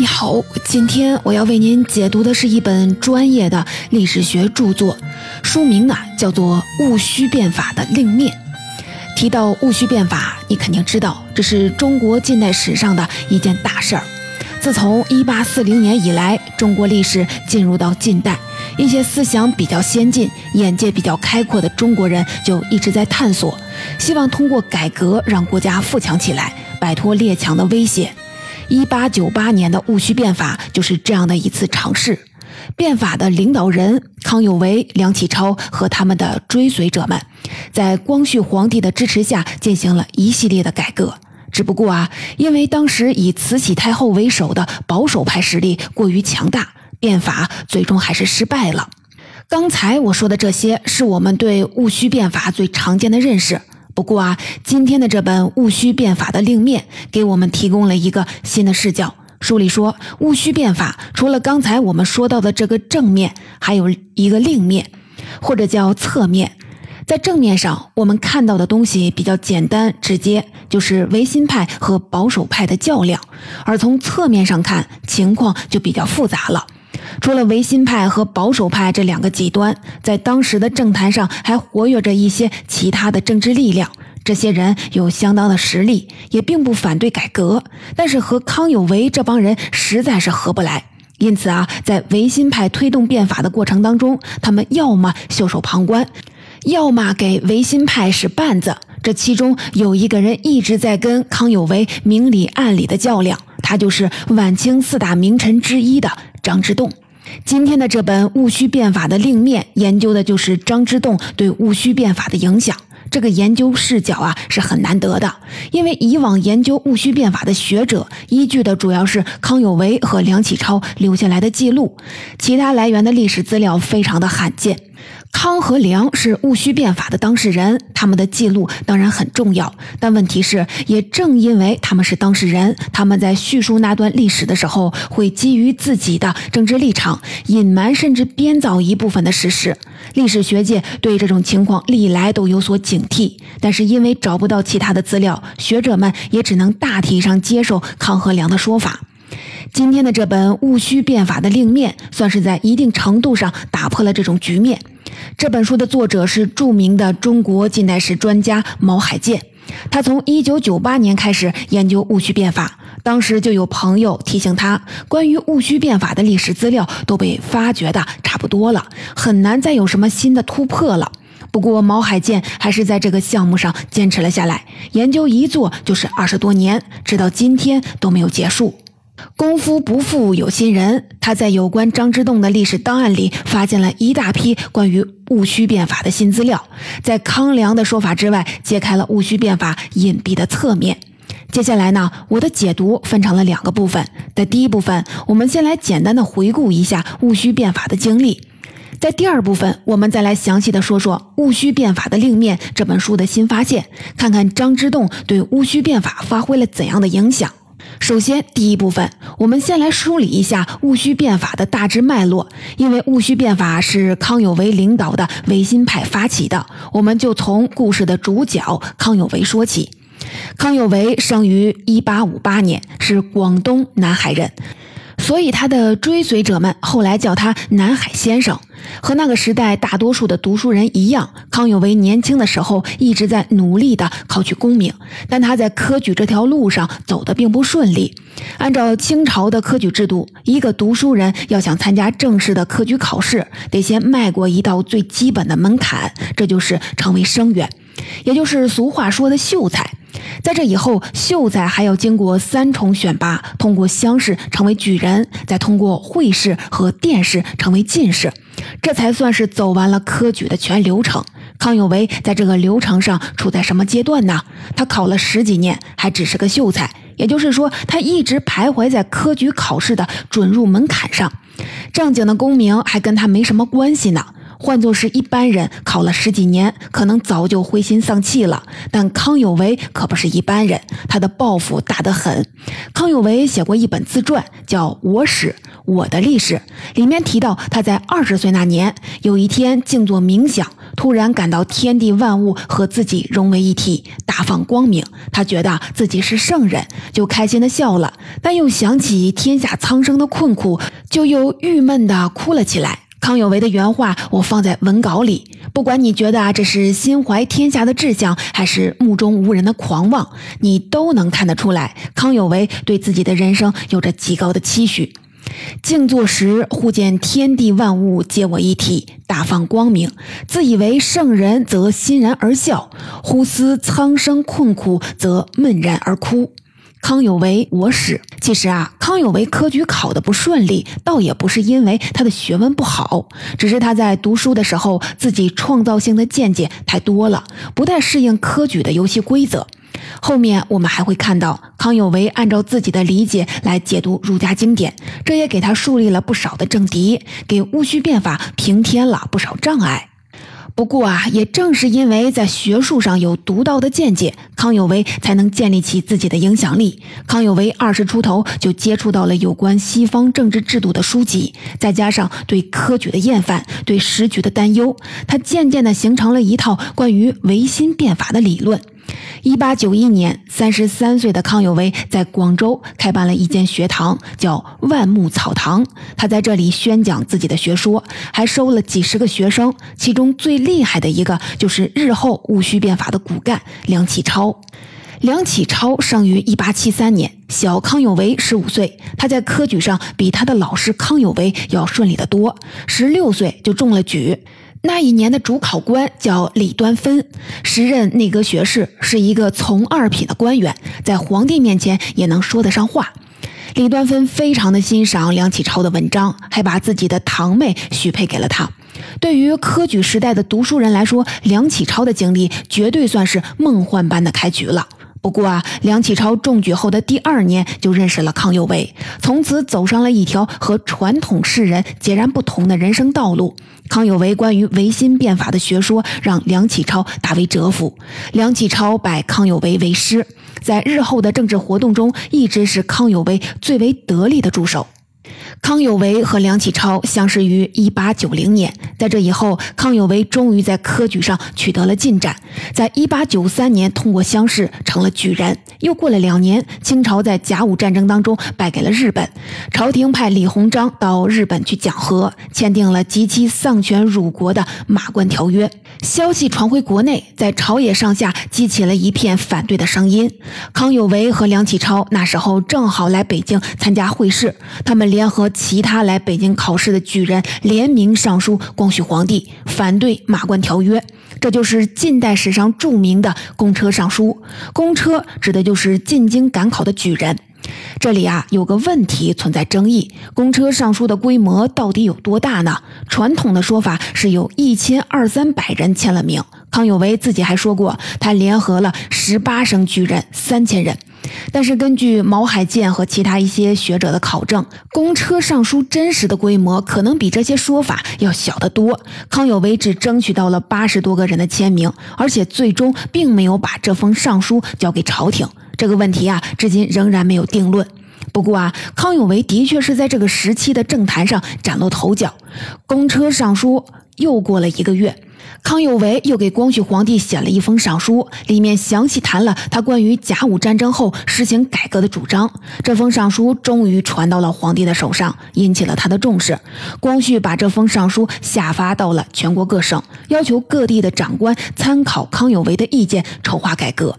你好，今天我要为您解读的是一本专业的历史学著作，书名呢叫做《戊戌变法的另面》。提到戊戌变法，你肯定知道这是中国近代史上的一件大事儿。自从1840年以来，中国历史进入到近代，一些思想比较先进、眼界比较开阔的中国人就一直在探索，希望通过改革让国家富强起来，摆脱列强的威胁。一八九八年的戊戌变法就是这样的一次尝试。变法的领导人康有为、梁启超和他们的追随者们，在光绪皇帝的支持下进行了一系列的改革。只不过啊，因为当时以慈禧太后为首的保守派势力过于强大，变法最终还是失败了。刚才我说的这些，是我们对戊戌变法最常见的认识。不过啊，今天的这本《戊戌变法的另面》给我们提供了一个新的视角。书里说，戊戌变法除了刚才我们说到的这个正面，还有一个另面，或者叫侧面。在正面上，我们看到的东西比较简单直接，就是维新派和保守派的较量；而从侧面上看，情况就比较复杂了。除了维新派和保守派这两个极端，在当时的政坛上还活跃着一些其他的政治力量。这些人有相当的实力，也并不反对改革，但是和康有为这帮人实在是合不来。因此啊，在维新派推动变法的过程当中，他们要么袖手旁观，要么给维新派使绊子。这其中有一个人一直在跟康有为明里暗里的较量，他就是晚清四大名臣之一的张之洞。今天的这本《戊戌变法的另面》研究的就是张之洞对戊戌变法的影响。这个研究视角啊是很难得的，因为以往研究戊戌变法的学者依据的主要是康有为和梁启超留下来的记录，其他来源的历史资料非常的罕见。康和梁是戊戌变法的当事人，他们的记录当然很重要。但问题是，也正因为他们是当事人，他们在叙述那段历史的时候，会基于自己的政治立场，隐瞒甚至编造一部分的事实。历史学界对这种情况历来都有所警惕，但是因为找不到其他的资料，学者们也只能大体上接受康和梁的说法。今天的这本《戊戌变法的另面》，算是在一定程度上打破了这种局面。这本书的作者是著名的中国近代史专家毛海建，他从1998年开始研究戊戌变法，当时就有朋友提醒他，关于戊戌变法的历史资料都被发掘的差不多了，很难再有什么新的突破了。不过毛海建还是在这个项目上坚持了下来，研究一做就是二十多年，直到今天都没有结束。功夫不负有心人，他在有关张之洞的历史档案里发现了一大批关于戊戌变法的新资料，在康梁的说法之外，揭开了戊戌变法隐蔽的侧面。接下来呢，我的解读分成了两个部分。在第一部分，我们先来简单的回顾一下戊戌变法的经历；在第二部分，我们再来详细的说说《戊戌变法的另面》这本书的新发现，看看张之洞对戊戌变法发挥了怎样的影响。首先，第一部分，我们先来梳理一下戊戌变法的大致脉络。因为戊戌变法是康有为领导的维新派发起的，我们就从故事的主角康有为说起。康有为生于1858年，是广东南海人。所以，他的追随者们后来叫他“南海先生”。和那个时代大多数的读书人一样，康有为年轻的时候一直在努力地考取功名，但他在科举这条路上走得并不顺利。按照清朝的科举制度，一个读书人要想参加正式的科举考试，得先迈过一道最基本的门槛，这就是成为生员，也就是俗话说的秀才。在这以后，秀才还要经过三重选拔，通过乡试成为举人，再通过会试和殿试成为进士，这才算是走完了科举的全流程。康有为在这个流程上处在什么阶段呢？他考了十几年，还只是个秀才，也就是说，他一直徘徊在科举考试的准入门槛上，正经的功名还跟他没什么关系呢。换作是一般人，考了十几年，可能早就灰心丧气了。但康有为可不是一般人，他的抱负大得很。康有为写过一本自传，叫《我史我的历史》，里面提到他在二十岁那年，有一天静坐冥想，突然感到天地万物和自己融为一体，大放光明。他觉得自己是圣人，就开心的笑了，但又想起天下苍生的困苦，就又郁闷的哭了起来。康有为的原话我放在文稿里，不管你觉得啊这是心怀天下的志向，还是目中无人的狂妄，你都能看得出来，康有为对自己的人生有着极高的期许。静坐时，忽见天地万物皆我一体，大放光明。自以为圣人，则欣然而笑；忽思苍生困苦，则闷然而哭。康有为，我史。其实啊，康有为科举考得不顺利，倒也不是因为他的学问不好，只是他在读书的时候，自己创造性的见解太多了，不太适应科举的游戏规则。后面我们还会看到，康有为按照自己的理解来解读儒家经典，这也给他树立了不少的政敌，给戊戌变法平添了不少障碍。不过啊，也正是因为在学术上有独到的见解，康有为才能建立起自己的影响力。康有为二十出头就接触到了有关西方政治制度的书籍，再加上对科举的厌烦、对时局的担忧，他渐渐地形成了一套关于维新变法的理论。一八九一年，三十三岁的康有为在广州开办了一间学堂，叫万木草堂。他在这里宣讲自己的学说，还收了几十个学生。其中最厉害的一个，就是日后戊戌变法的骨干梁启超。梁启超生于一八七三年，小康有为十五岁。他在科举上比他的老师康有为要顺利得多，十六岁就中了举。那一年的主考官叫李端芬，时任内阁学士，是一个从二品的官员，在皇帝面前也能说得上话。李端芬非常的欣赏梁启超的文章，还把自己的堂妹许配给了他。对于科举时代的读书人来说，梁启超的经历绝对算是梦幻般的开局了。不过啊，梁启超中举后的第二年就认识了康有为，从此走上了一条和传统士人截然不同的人生道路。康有为关于维新变法的学说让梁启超大为折服，梁启超拜康有为为师，在日后的政治活动中一直是康有为最为得力的助手。康有为和梁启超相识于一八九零年，在这以后，康有为终于在科举上取得了进展。在一八九三年通过乡试，成了举人。又过了两年，清朝在甲午战争当中败给了日本，朝廷派李鸿章到日本去讲和，签订了极其丧权辱国的《马关条约》。消息传回国内，在朝野上下激起了一片反对的声音。康有为和梁启超那时候正好来北京参加会试，他们联合和其他来北京考试的举人联名上书光绪皇帝，反对《马关条约》。这就是近代史上著名的公车上书。公车指的就是进京赶考的举人。这里啊有个问题存在争议：公车上书的规模到底有多大呢？传统的说法是有一千二三百人签了名。康有为自己还说过，他联合了十八省举人三千人。但是根据毛海建和其他一些学者的考证，公车上书真实的规模可能比这些说法要小得多。康有为只争取到了八十多个人的签名，而且最终并没有把这封上书交给朝廷。这个问题啊，至今仍然没有定论。不过啊，康有为的确是在这个时期的政坛上崭露头角。公车上书又过了一个月。康有为又给光绪皇帝写了一封上书，里面详细谈了他关于甲午战争后实行改革的主张。这封上书终于传到了皇帝的手上，引起了他的重视。光绪把这封上书下发到了全国各省，要求各地的长官参考康有为的意见，筹划改革。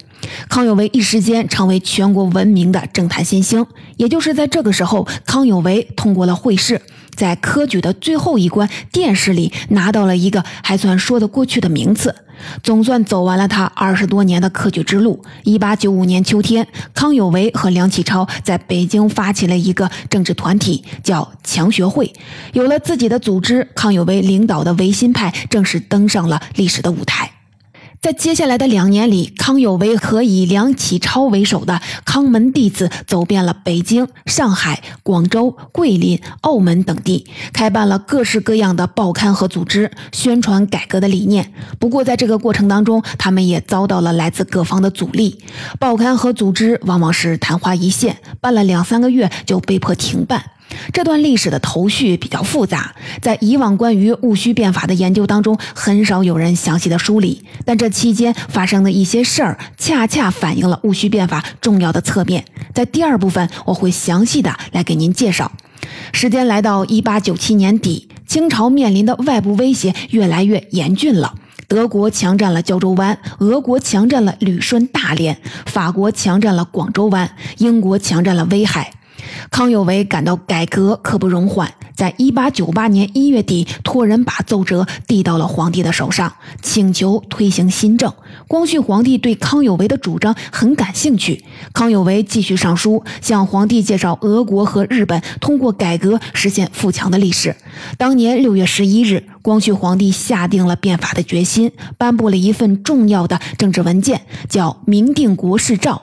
康有为一时间成为全国闻名的政坛新星。也就是在这个时候，康有为通过了会试。在科举的最后一关殿试里拿到了一个还算说得过去的名次，总算走完了他二十多年的科举之路。一八九五年秋天，康有为和梁启超在北京发起了一个政治团体，叫强学会。有了自己的组织，康有为领导的维新派正式登上了历史的舞台。在接下来的两年里，康有为和以梁启超为首的康门弟子走遍了北京、上海、广州、桂林、澳门等地，开办了各式各样的报刊和组织，宣传改革的理念。不过，在这个过程当中，他们也遭到了来自各方的阻力。报刊和组织往往是昙花一现，办了两三个月就被迫停办。这段历史的头绪比较复杂，在以往关于戊戌变法的研究当中，很少有人详细的梳理。但这期间发生的一些事儿，恰恰反映了戊戌变法重要的侧面。在第二部分，我会详细的来给您介绍。时间来到一八九七年底，清朝面临的外部威胁越来越严峻了。德国强占了胶州湾，俄国强占了旅顺大连，法国强占了广州湾，英国强占了威海。康有为感到改革刻不容缓，在一八九八年一月底，托人把奏折递到了皇帝的手上，请求推行新政。光绪皇帝对康有为的主张很感兴趣，康有为继续上书，向皇帝介绍俄国和日本通过改革实现富强的历史。当年六月十一日，光绪皇帝下定了变法的决心，颁布了一份重要的政治文件，叫《明定国事诏》。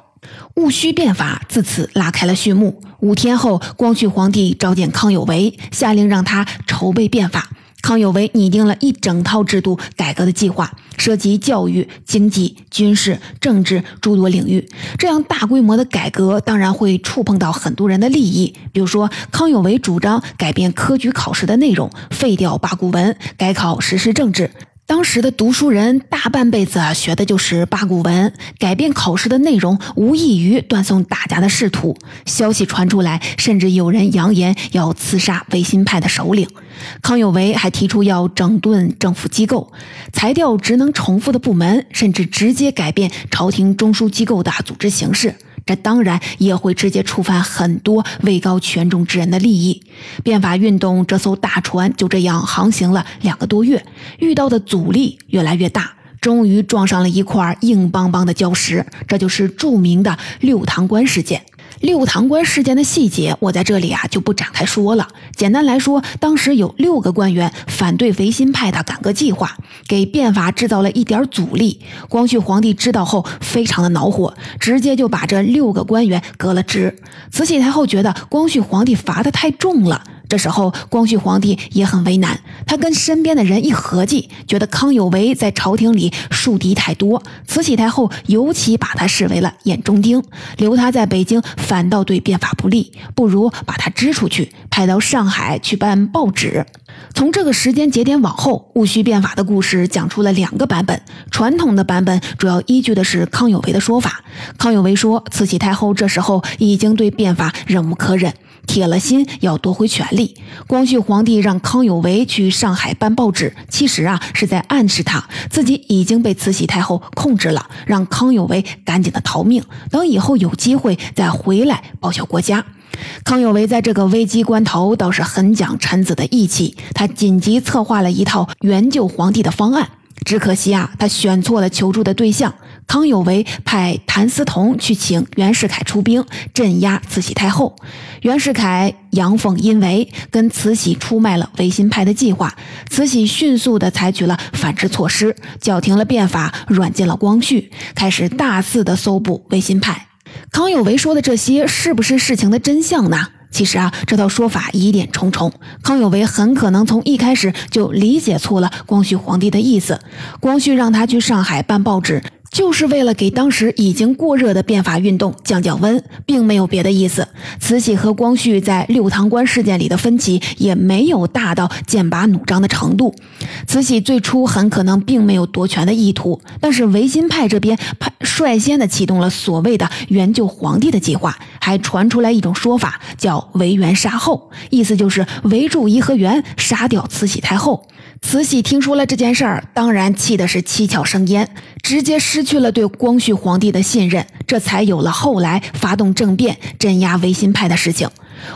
戊戌变法自此拉开了序幕。五天后，光绪皇帝召见康有为，下令让他筹备变法。康有为拟定了一整套制度改革的计划，涉及教育、经济、军事、政治诸多领域。这样大规模的改革，当然会触碰到很多人的利益。比如说，康有为主张改变科举考试的内容，废掉八股文，改考时事政治。当时的读书人大半辈子学的就是八股文，改变考试的内容无异于断送大家的仕途。消息传出来，甚至有人扬言要刺杀维新派的首领。康有为还提出要整顿政府机构，裁掉职能重复的部门，甚至直接改变朝廷中枢机构的组织形式。这当然也会直接触犯很多位高权重之人的利益。变法运动这艘大船就这样航行了两个多月，遇到的阻力越来越大，终于撞上了一块硬邦邦的礁石。这就是著名的六塘关事件。六堂官事件的细节，我在这里啊就不展开说了。简单来说，当时有六个官员反对维新派的改革计划，给变法制造了一点阻力。光绪皇帝知道后，非常的恼火，直接就把这六个官员革了职。慈禧太后觉得光绪皇帝罚的太重了。这时候，光绪皇帝也很为难。他跟身边的人一合计，觉得康有为在朝廷里树敌太多，慈禧太后尤其把他视为了眼中钉，留他在北京反倒对变法不利，不如把他支出去，派到上海去办报纸。从这个时间节点往后，戊戌变法的故事讲出了两个版本。传统的版本主要依据的是康有为的说法。康有为说，慈禧太后这时候已经对变法忍无可忍。铁了心要夺回权力。光绪皇帝让康有为去上海办报纸，其实啊是在暗示他自己已经被慈禧太后控制了，让康有为赶紧的逃命，等以后有机会再回来报效国家。康有为在这个危机关头倒是很讲臣子的义气，他紧急策划了一套援救皇帝的方案。只可惜啊，他选错了求助的对象。康有为派谭嗣同去请袁世凯出兵镇压慈禧太后，袁世凯阳奉阴违，跟慈禧出卖了维新派的计划。慈禧迅速地采取了反制措施，叫停了变法，软禁了光绪，开始大肆地搜捕维新派。康有为说的这些，是不是事情的真相呢？其实啊，这套说法疑点重重。康有为很可能从一开始就理解错了光绪皇帝的意思。光绪让他去上海办报纸。就是为了给当时已经过热的变法运动降降温，并没有别的意思。慈禧和光绪在六堂关事件里的分歧也没有大到剑拔弩张的程度。慈禧最初很可能并没有夺权的意图，但是维新派这边派率先的启动了所谓的援救皇帝的计划，还传出来一种说法叫“围元杀后”，意思就是围住颐和园，杀掉慈禧太后。慈禧听说了这件事儿，当然气的是七窍生烟，直接失去了对光绪皇帝的信任，这才有了后来发动政变镇压维新派的事情。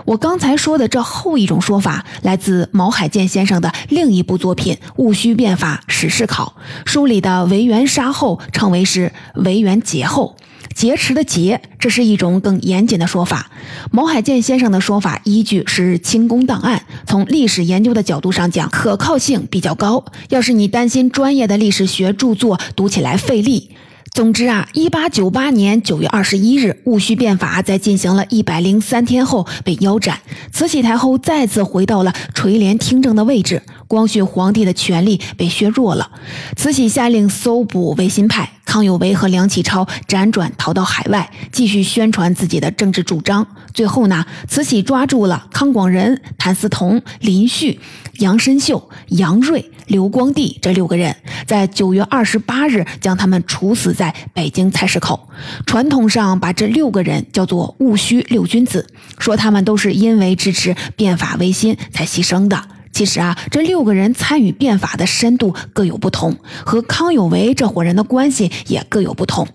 我刚才说的这后一种说法，来自毛海建先生的另一部作品《戊戌变法史事考》，书里的维元杀后称为是维元劫后。劫持的劫，这是一种更严谨的说法。毛海建先生的说法依据是清宫档案，从历史研究的角度上讲，可靠性比较高。要是你担心专业的历史学著作读起来费力，总之啊，一八九八年九月二十一日，戊戌变法在进行了一百零三天后被腰斩，慈禧太后再次回到了垂帘听政的位置。光绪皇帝的权力被削弱了。慈禧下令搜捕维新派，康有为和梁启超辗转逃到海外，继续宣传自己的政治主张。最后呢，慈禧抓住了康广仁、谭嗣同、林旭、杨申秀、杨锐、刘光第这六个人，在九月二十八日将他们处死在北京菜市口。传统上把这六个人叫做戊戌六君子，说他们都是因为支持变法维新才牺牲的。其实啊，这六个人参与变法的深度各有不同，和康有为这伙人的关系也各有不同。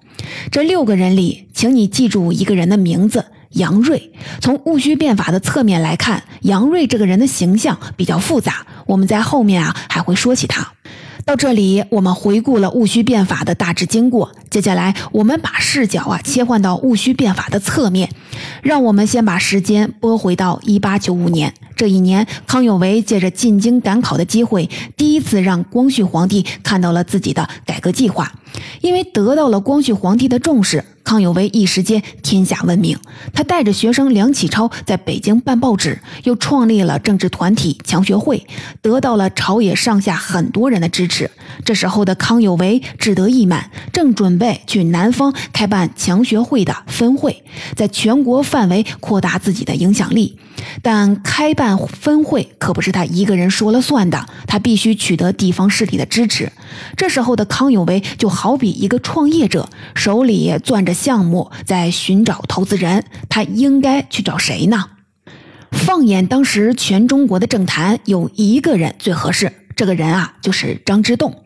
这六个人里，请你记住一个人的名字：杨锐。从戊戌变法的侧面来看，杨锐这个人的形象比较复杂，我们在后面啊还会说起他。到这里，我们回顾了戊戌变法的大致经过。接下来，我们把视角啊切换到戊戌变法的侧面，让我们先把时间拨回到一八九五年。这一年，康有为借着进京赶考的机会，第一次让光绪皇帝看到了自己的改革计划。因为得到了光绪皇帝的重视，康有为一时间天下闻名。他带着学生梁启超在北京办报纸，又创立了政治团体强学会，得到了朝野上下很多人的支持。这时候的康有为志得意满，正准备去南方开办强学会的分会，在全国范围扩大自己的影响力。但开办分会可不是他一个人说了算的，他必须取得地方势力的支持。这时候的康有为就好比一个创业者，手里攥着项目，在寻找投资人。他应该去找谁呢？放眼当时全中国的政坛，有一个人最合适，这个人啊，就是张之洞。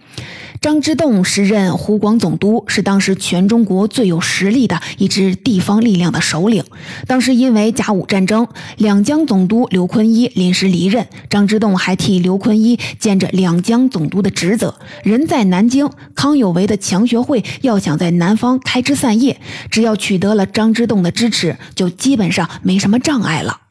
张之洞时任湖广总督，是当时全中国最有实力的一支地方力量的首领。当时因为甲午战争，两江总督刘坤一临时离任，张之洞还替刘坤一兼着两江总督的职责。人在南京，康有为的强学会要想在南方开枝散叶，只要取得了张之洞的支持，就基本上没什么障碍了。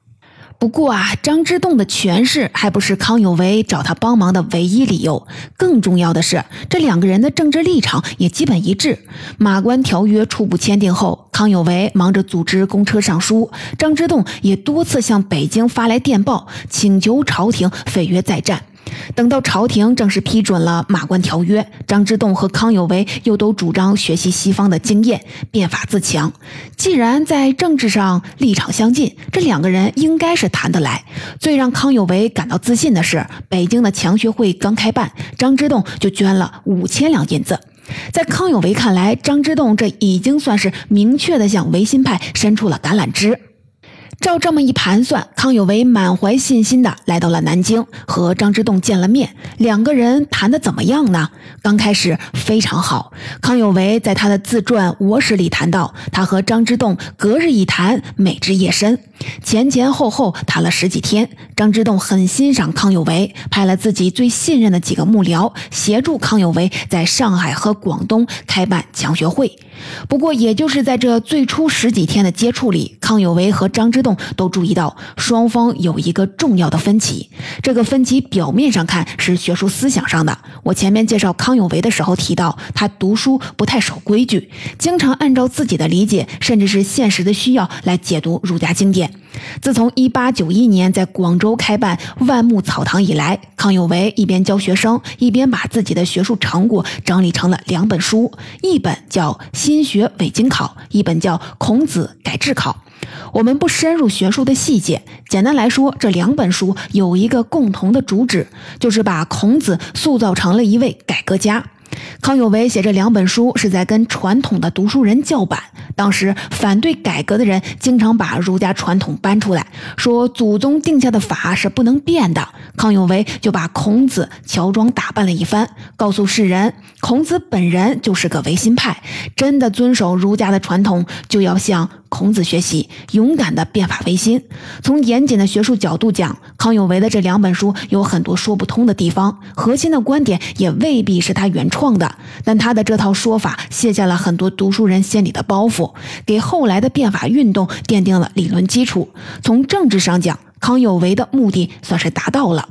不过啊，张之洞的权势还不是康有为找他帮忙的唯一理由。更重要的是，这两个人的政治立场也基本一致。马关条约初步签订后，康有为忙着组织公车上书，张之洞也多次向北京发来电报，请求朝廷废约再战。等到朝廷正式批准了马关条约，张之洞和康有为又都主张学习西方的经验，变法自强。既然在政治上立场相近，这两个人应该是谈得来。最让康有为感到自信的是，北京的强学会刚开办，张之洞就捐了五千两银子。在康有为看来，张之洞这已经算是明确的向维新派伸出了橄榄枝。照这么一盘算，康有为满怀信心的来到了南京，和张之洞见了面。两个人谈的怎么样呢？刚开始非常好。康有为在他的自传《我史》里谈到，他和张之洞隔日一谈，每至夜深，前前后后谈了十几天。张之洞很欣赏康有为，派了自己最信任的几个幕僚协助康有为在上海和广东开办强学会。不过，也就是在这最初十几天的接触里，康有为和张之洞都注意到双方有一个重要的分歧。这个分歧表面上看是学术思想上的。我前面介绍康有为的时候提到，他读书不太守规矩，经常按照自己的理解，甚至是现实的需要来解读儒家经典。自从1891年在广州开办万木草堂以来，康有为一边教学生，一边把自己的学术成果整理成了两本书，一本叫《心学伪经考》，一本叫《孔子改制考》。我们不深入学术的细节，简单来说，这两本书有一个共同的主旨，就是把孔子塑造成了一位改革家。康有为写这两本书是在跟传统的读书人叫板。当时反对改革的人经常把儒家传统搬出来，说祖宗定下的法是不能变的。康有为就把孔子乔装打扮了一番，告诉世人，孔子本人就是个维新派，真的遵守儒家的传统，就要向孔子学习，勇敢的变法维新。从严谨的学术角度讲，康有为的这两本书有很多说不通的地方，核心的观点也未必是他原创的，但他的这套说法卸下了很多读书人心里的包袱。给后来的变法运动奠定了理论基础。从政治上讲，康有为的目的算是达到了。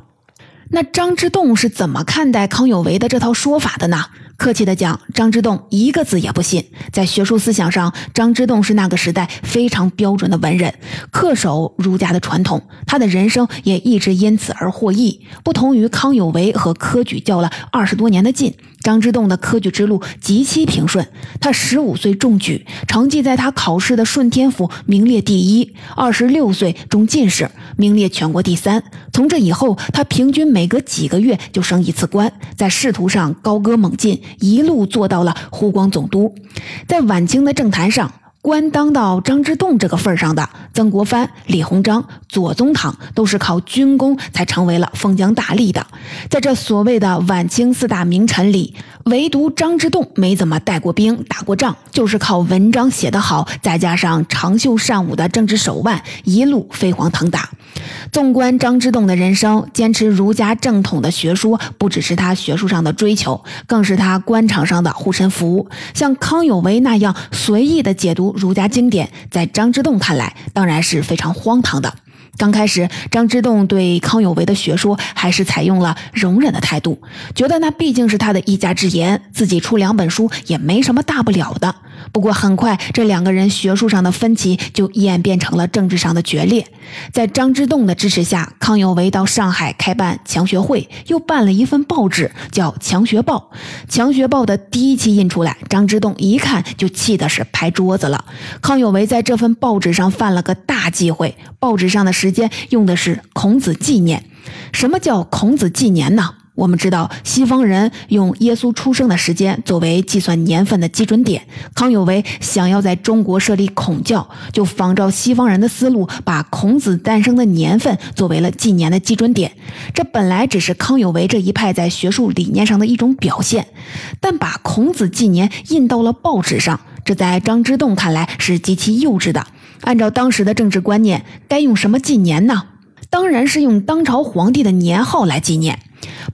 那张之洞是怎么看待康有为的这套说法的呢？客气的讲，张之洞一个字也不信。在学术思想上，张之洞是那个时代非常标准的文人，恪守儒家的传统。他的人生也一直因此而获益。不同于康有为和科举较了二十多年的劲，张之洞的科举之路极其平顺。他十五岁中举，成绩在他考试的顺天府名列第一；二十六岁中进士，名列全国第三。从这以后，他平均每隔几个月就升一次官，在仕途上高歌猛进。一路做到了湖广总督，在晚清的政坛上，官当到张之洞这个份上的曾国藩、李鸿章、左宗棠，都是靠军功才成为了封疆大吏的。在这所谓的晚清四大名臣里，唯独张之洞没怎么带过兵、打过仗，就是靠文章写得好，再加上长袖善舞的政治手腕，一路飞黄腾达。纵观张之洞的人生，坚持儒家正统的学说，不只是他学术上的追求，更是他官场上的护身符。像康有为那样随意的解读儒家经典，在张之洞看来，当然是非常荒唐的。刚开始，张之洞对康有为的学说还是采用了容忍的态度，觉得那毕竟是他的一家之言，自己出两本书也没什么大不了的。不过很快，这两个人学术上的分歧就演变成了政治上的决裂。在张之洞的支持下，康有为到上海开办强学会，又办了一份报纸，叫《强学报》。《强学报》的第一期印出来，张之洞一看就气的是拍桌子了。康有为在这份报纸上犯了个大忌讳，报纸上的时时间用的是孔子纪年。什么叫孔子纪年呢？我们知道，西方人用耶稣出生的时间作为计算年份的基准点。康有为想要在中国设立孔教，就仿照西方人的思路，把孔子诞生的年份作为了纪年的基准点。这本来只是康有为这一派在学术理念上的一种表现，但把孔子纪年印到了报纸上，这在张之洞看来是极其幼稚的。按照当时的政治观念，该用什么纪年呢？当然是用当朝皇帝的年号来纪念。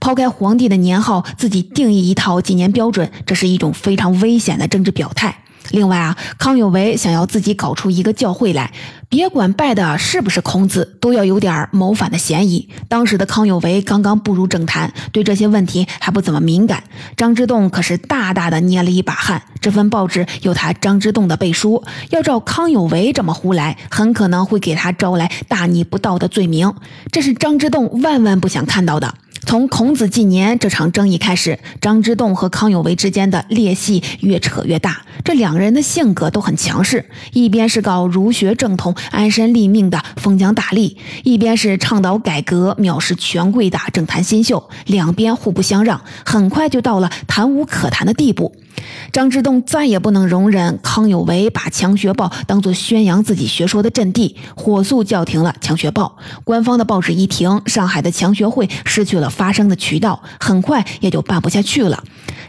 抛开皇帝的年号，自己定义一套纪年标准，这是一种非常危险的政治表态。另外啊，康有为想要自己搞出一个教会来，别管拜的是不是孔子，都要有点谋反的嫌疑。当时的康有为刚刚步入政坛，对这些问题还不怎么敏感。张之洞可是大大的捏了一把汗。这份报纸有他张之洞的背书，要照康有为这么胡来，很可能会给他招来大逆不道的罪名。这是张之洞万万不想看到的。从孔子纪年这场争议开始，张之洞和康有为之间的裂隙越扯越大。这两个人的性格都很强势，一边是搞儒学正统、安身立命的封疆大吏，一边是倡导改革、藐视权贵的政坛新秀，两边互不相让，很快就到了谈无可谈的地步。张之洞再也不能容忍康有为把《强学报》当作宣扬自己学说的阵地，火速叫停了《强学报》。官方的报纸一停，上海的强学会失去了发生的渠道，很快也就办不下去了。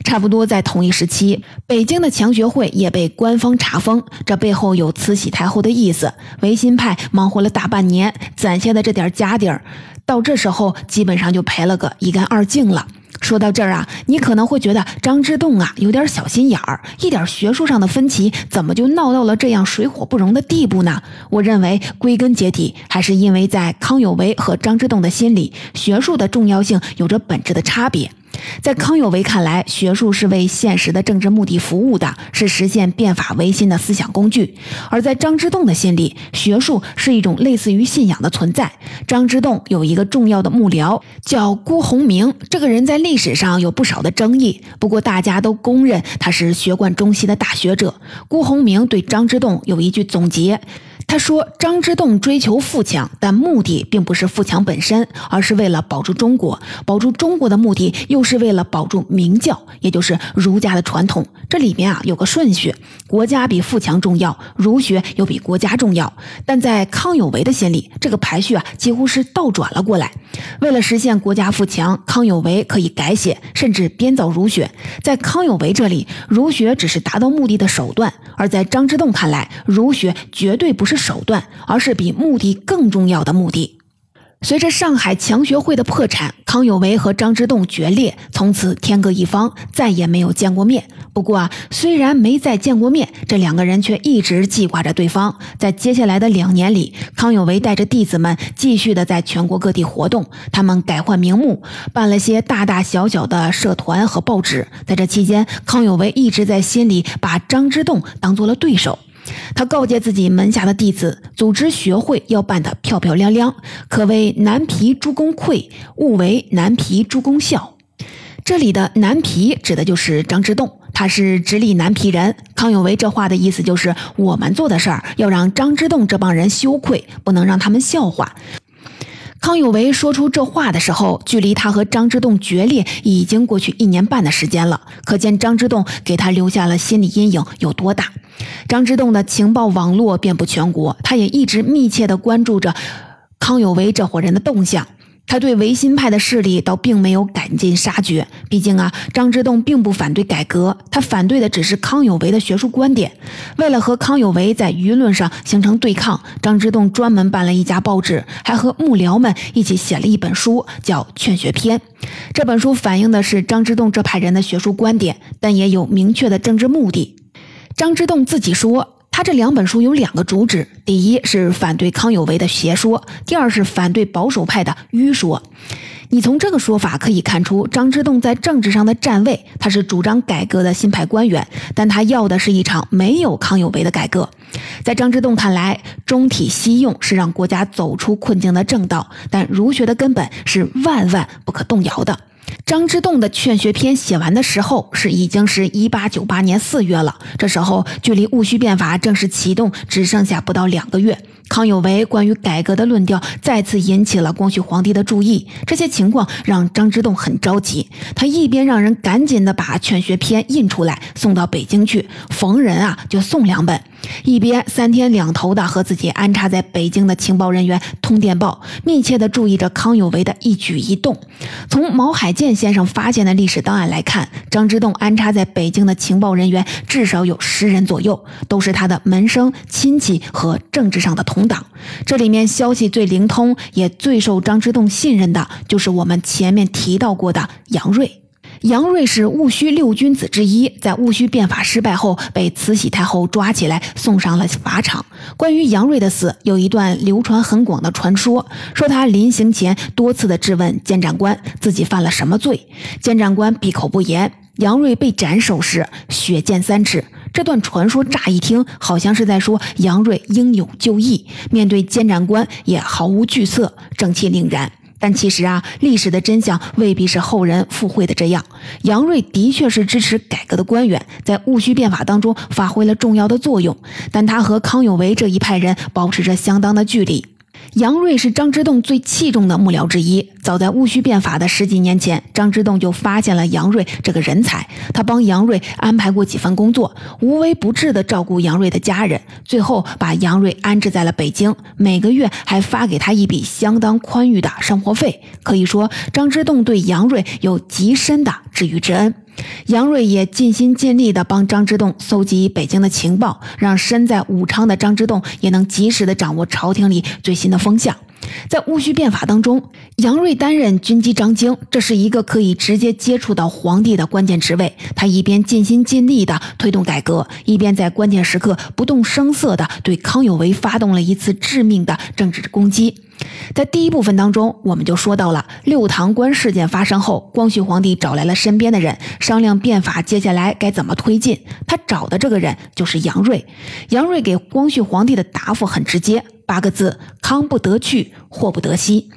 差不多在同一时期，北京的强学会也被官方查封，这背后有慈禧太后的意思。维新派忙活了大半年，攒下的这点家底儿，到这时候基本上就赔了个一干二净了。说到这儿啊，你可能会觉得张之洞啊有点小心眼儿，一点学术上的分歧，怎么就闹到了这样水火不容的地步呢？我认为归根结底还是因为在康有为和张之洞的心里，学术的重要性有着本质的差别。在康有为看来，学术是为现实的政治目的服务的，是实现变法维新的思想工具；而在张之洞的心里，学术是一种类似于信仰的存在。张之洞有一个重要的幕僚，叫辜鸿铭。这个人在历史上有不少的争议，不过大家都公认他是学贯中西的大学者。辜鸿铭对张之洞有一句总结。他说：“张之洞追求富强，但目的并不是富强本身，而是为了保住中国。保住中国的目的，又是为了保住明教，也就是儒家的传统。这里面啊有个顺序：国家比富强重要，儒学又比国家重要。但在康有为的心里，这个排序啊几乎是倒转了过来。为了实现国家富强，康有为可以改写甚至编造儒学。在康有为这里，儒学只是达到目的的手段；而在张之洞看来，儒学绝对不是。”手段，而是比目的更重要的目的。随着上海强学会的破产，康有为和张之洞决裂，从此天各一方，再也没有见过面。不过啊，虽然没再见过面，这两个人却一直记挂着对方。在接下来的两年里，康有为带着弟子们继续的在全国各地活动，他们改换名目，办了些大大小小的社团和报纸。在这期间，康有为一直在心里把张之洞当做了对手。他告诫自己门下的弟子，组织学会要办得漂漂亮亮，可谓南皮诸公愧，勿为南皮诸公笑。这里的南皮指的就是张之洞，他是直隶南皮人。康有为这话的意思就是，我们做的事儿要让张之洞这帮人羞愧，不能让他们笑话。康有为说出这话的时候，距离他和张之洞决裂已经过去一年半的时间了，可见张之洞给他留下了心理阴影有多大。张之洞的情报网络遍布全国，他也一直密切地关注着康有为这伙人的动向。他对维新派的势力倒并没有赶尽杀绝，毕竟啊，张之洞并不反对改革，他反对的只是康有为的学术观点。为了和康有为在舆论上形成对抗，张之洞专门办了一家报纸，还和幕僚们一起写了一本书，叫《劝学篇》。这本书反映的是张之洞这派人的学术观点，但也有明确的政治目的。张之洞自己说。他这两本书有两个主旨：第一是反对康有为的邪说，第二是反对保守派的愚说。你从这个说法可以看出，张之洞在政治上的站位，他是主张改革的新派官员，但他要的是一场没有康有为的改革。在张之洞看来，中体西用是让国家走出困境的正道，但儒学的根本是万万不可动摇的。张之洞的劝学篇写完的时候是已经是一八九八年四月了，这时候距离戊戌变法正式启动只剩下不到两个月。康有为关于改革的论调再次引起了光绪皇帝的注意，这些情况让张之洞很着急。他一边让人赶紧的把劝学篇印出来送到北京去，逢人啊就送两本。一边三天两头的和自己安插在北京的情报人员通电报，密切的注意着康有为的一举一动。从毛海建先生发现的历史档案来看，张之洞安插在北京的情报人员至少有十人左右，都是他的门生、亲戚和政治上的同同党。这里面消息最灵通，也最受张之洞信任的，就是我们前面提到过的杨锐。杨锐是戊戌六君子之一，在戊戌变法失败后被慈禧太后抓起来送上了法场。关于杨锐的死，有一段流传很广的传说，说他临行前多次的质问监斩官自己犯了什么罪，监斩官闭口不言。杨锐被斩首时血溅三尺。这段传说乍一听好像是在说杨锐英勇就义，面对监斩官也毫无惧色，正气凛然。但其实啊，历史的真相未必是后人附会的这样。杨锐的确是支持改革的官员，在戊戌变法当中发挥了重要的作用，但他和康有为这一派人保持着相当的距离。杨锐是张之洞最器重的幕僚之一。早在戊戌变法的十几年前，张之洞就发现了杨锐这个人才。他帮杨锐安排过几份工作，无微不至地照顾杨锐的家人，最后把杨锐安置在了北京，每个月还发给他一笔相当宽裕的生活费。可以说，张之洞对杨锐有极深的知遇之恩。杨锐也尽心尽力地帮张之洞搜集北京的情报，让身在武昌的张之洞也能及时地掌握朝廷里最新的风向。在戊戌变法当中，杨锐担任军机张京，这是一个可以直接接触到皇帝的关键职位。他一边尽心尽力地推动改革，一边在关键时刻不动声色地对康有为发动了一次致命的政治攻击。在第一部分当中，我们就说到了六堂关事件发生后，光绪皇帝找来了身边的人商量变法接下来该怎么推进。他找的这个人就是杨锐。杨锐给光绪皇帝的答复很直接。八个字：康不得去，祸不得息。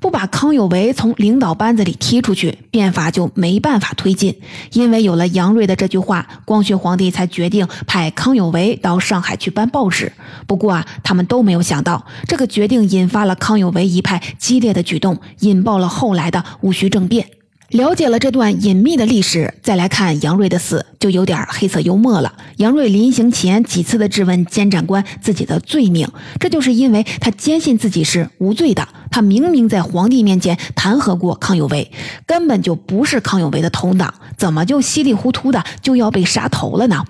不把康有为从领导班子里踢出去，变法就没办法推进。因为有了杨锐的这句话，光绪皇帝才决定派康有为到上海去办报纸。不过啊，他们都没有想到，这个决定引发了康有为一派激烈的举动，引爆了后来的戊戌政变。了解了这段隐秘的历史，再来看杨瑞的死，就有点黑色幽默了。杨瑞临行前几次的质问监斩官自己的罪名，这就是因为他坚信自己是无罪的。他明明在皇帝面前弹劾过康有为，根本就不是康有为的同党，怎么就稀里糊涂的就要被杀头了呢？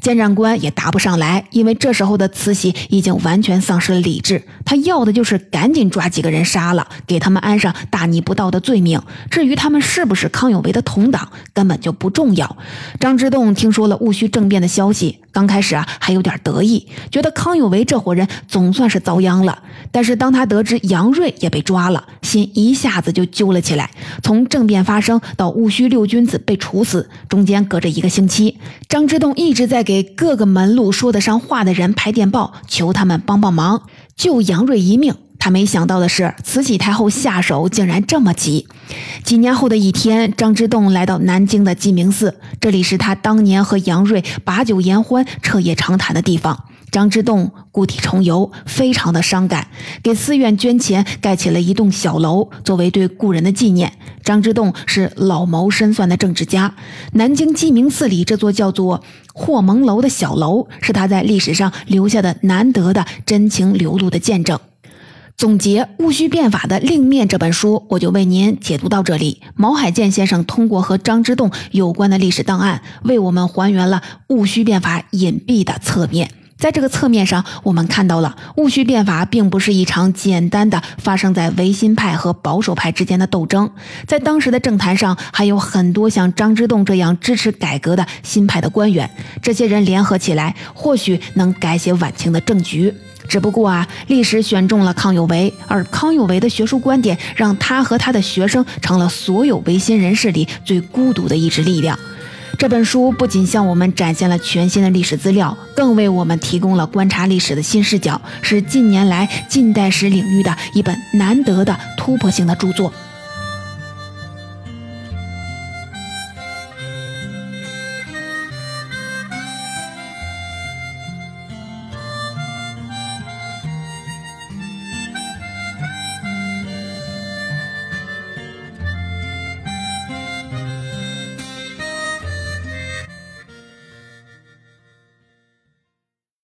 监斩官也答不上来，因为这时候的慈禧已经完全丧失了理智，他要的就是赶紧抓几个人杀了，给他们安上大逆不道的罪名。至于他们是不是康有为的同党，根本就不重要。张之洞听说了戊戌政变的消息，刚开始啊还有点得意，觉得康有为这伙人总算是遭殃了。但是当他得知杨锐也被抓了，心一下子就揪了起来。从政变发生到戊戌六君子被处死，中间隔着一个星期，张之洞一直在给各个门路说得上话的人拍电报，求他们帮帮忙，救杨锐一命。他没想到的是，慈禧太后下手竟然这么急。几年后的一天，张之洞来到南京的鸡鸣寺，这里是他当年和杨锐把酒言欢、彻夜长谈的地方。张之洞故地重游，非常的伤感，给寺院捐钱盖起了一栋小楼，作为对故人的纪念。张之洞是老谋深算的政治家，南京鸡鸣寺里这座叫做霍蒙楼的小楼，是他在历史上留下的难得的真情流露的见证。总结《戊戌变法》的另面这本书，我就为您解读到这里。毛海建先生通过和张之洞有关的历史档案，为我们还原了戊戌变法隐蔽的侧面。在这个侧面上，我们看到了戊戌变法并不是一场简单的发生在维新派和保守派之间的斗争，在当时的政坛上还有很多像张之洞这样支持改革的新派的官员，这些人联合起来，或许能改写晚清的政局。只不过啊，历史选中了康有为，而康有为的学术观点让他和他的学生成了所有维新人士里最孤独的一支力量。这本书不仅向我们展现了全新的历史资料，更为我们提供了观察历史的新视角，是近年来近代史领域的一本难得的突破性的著作。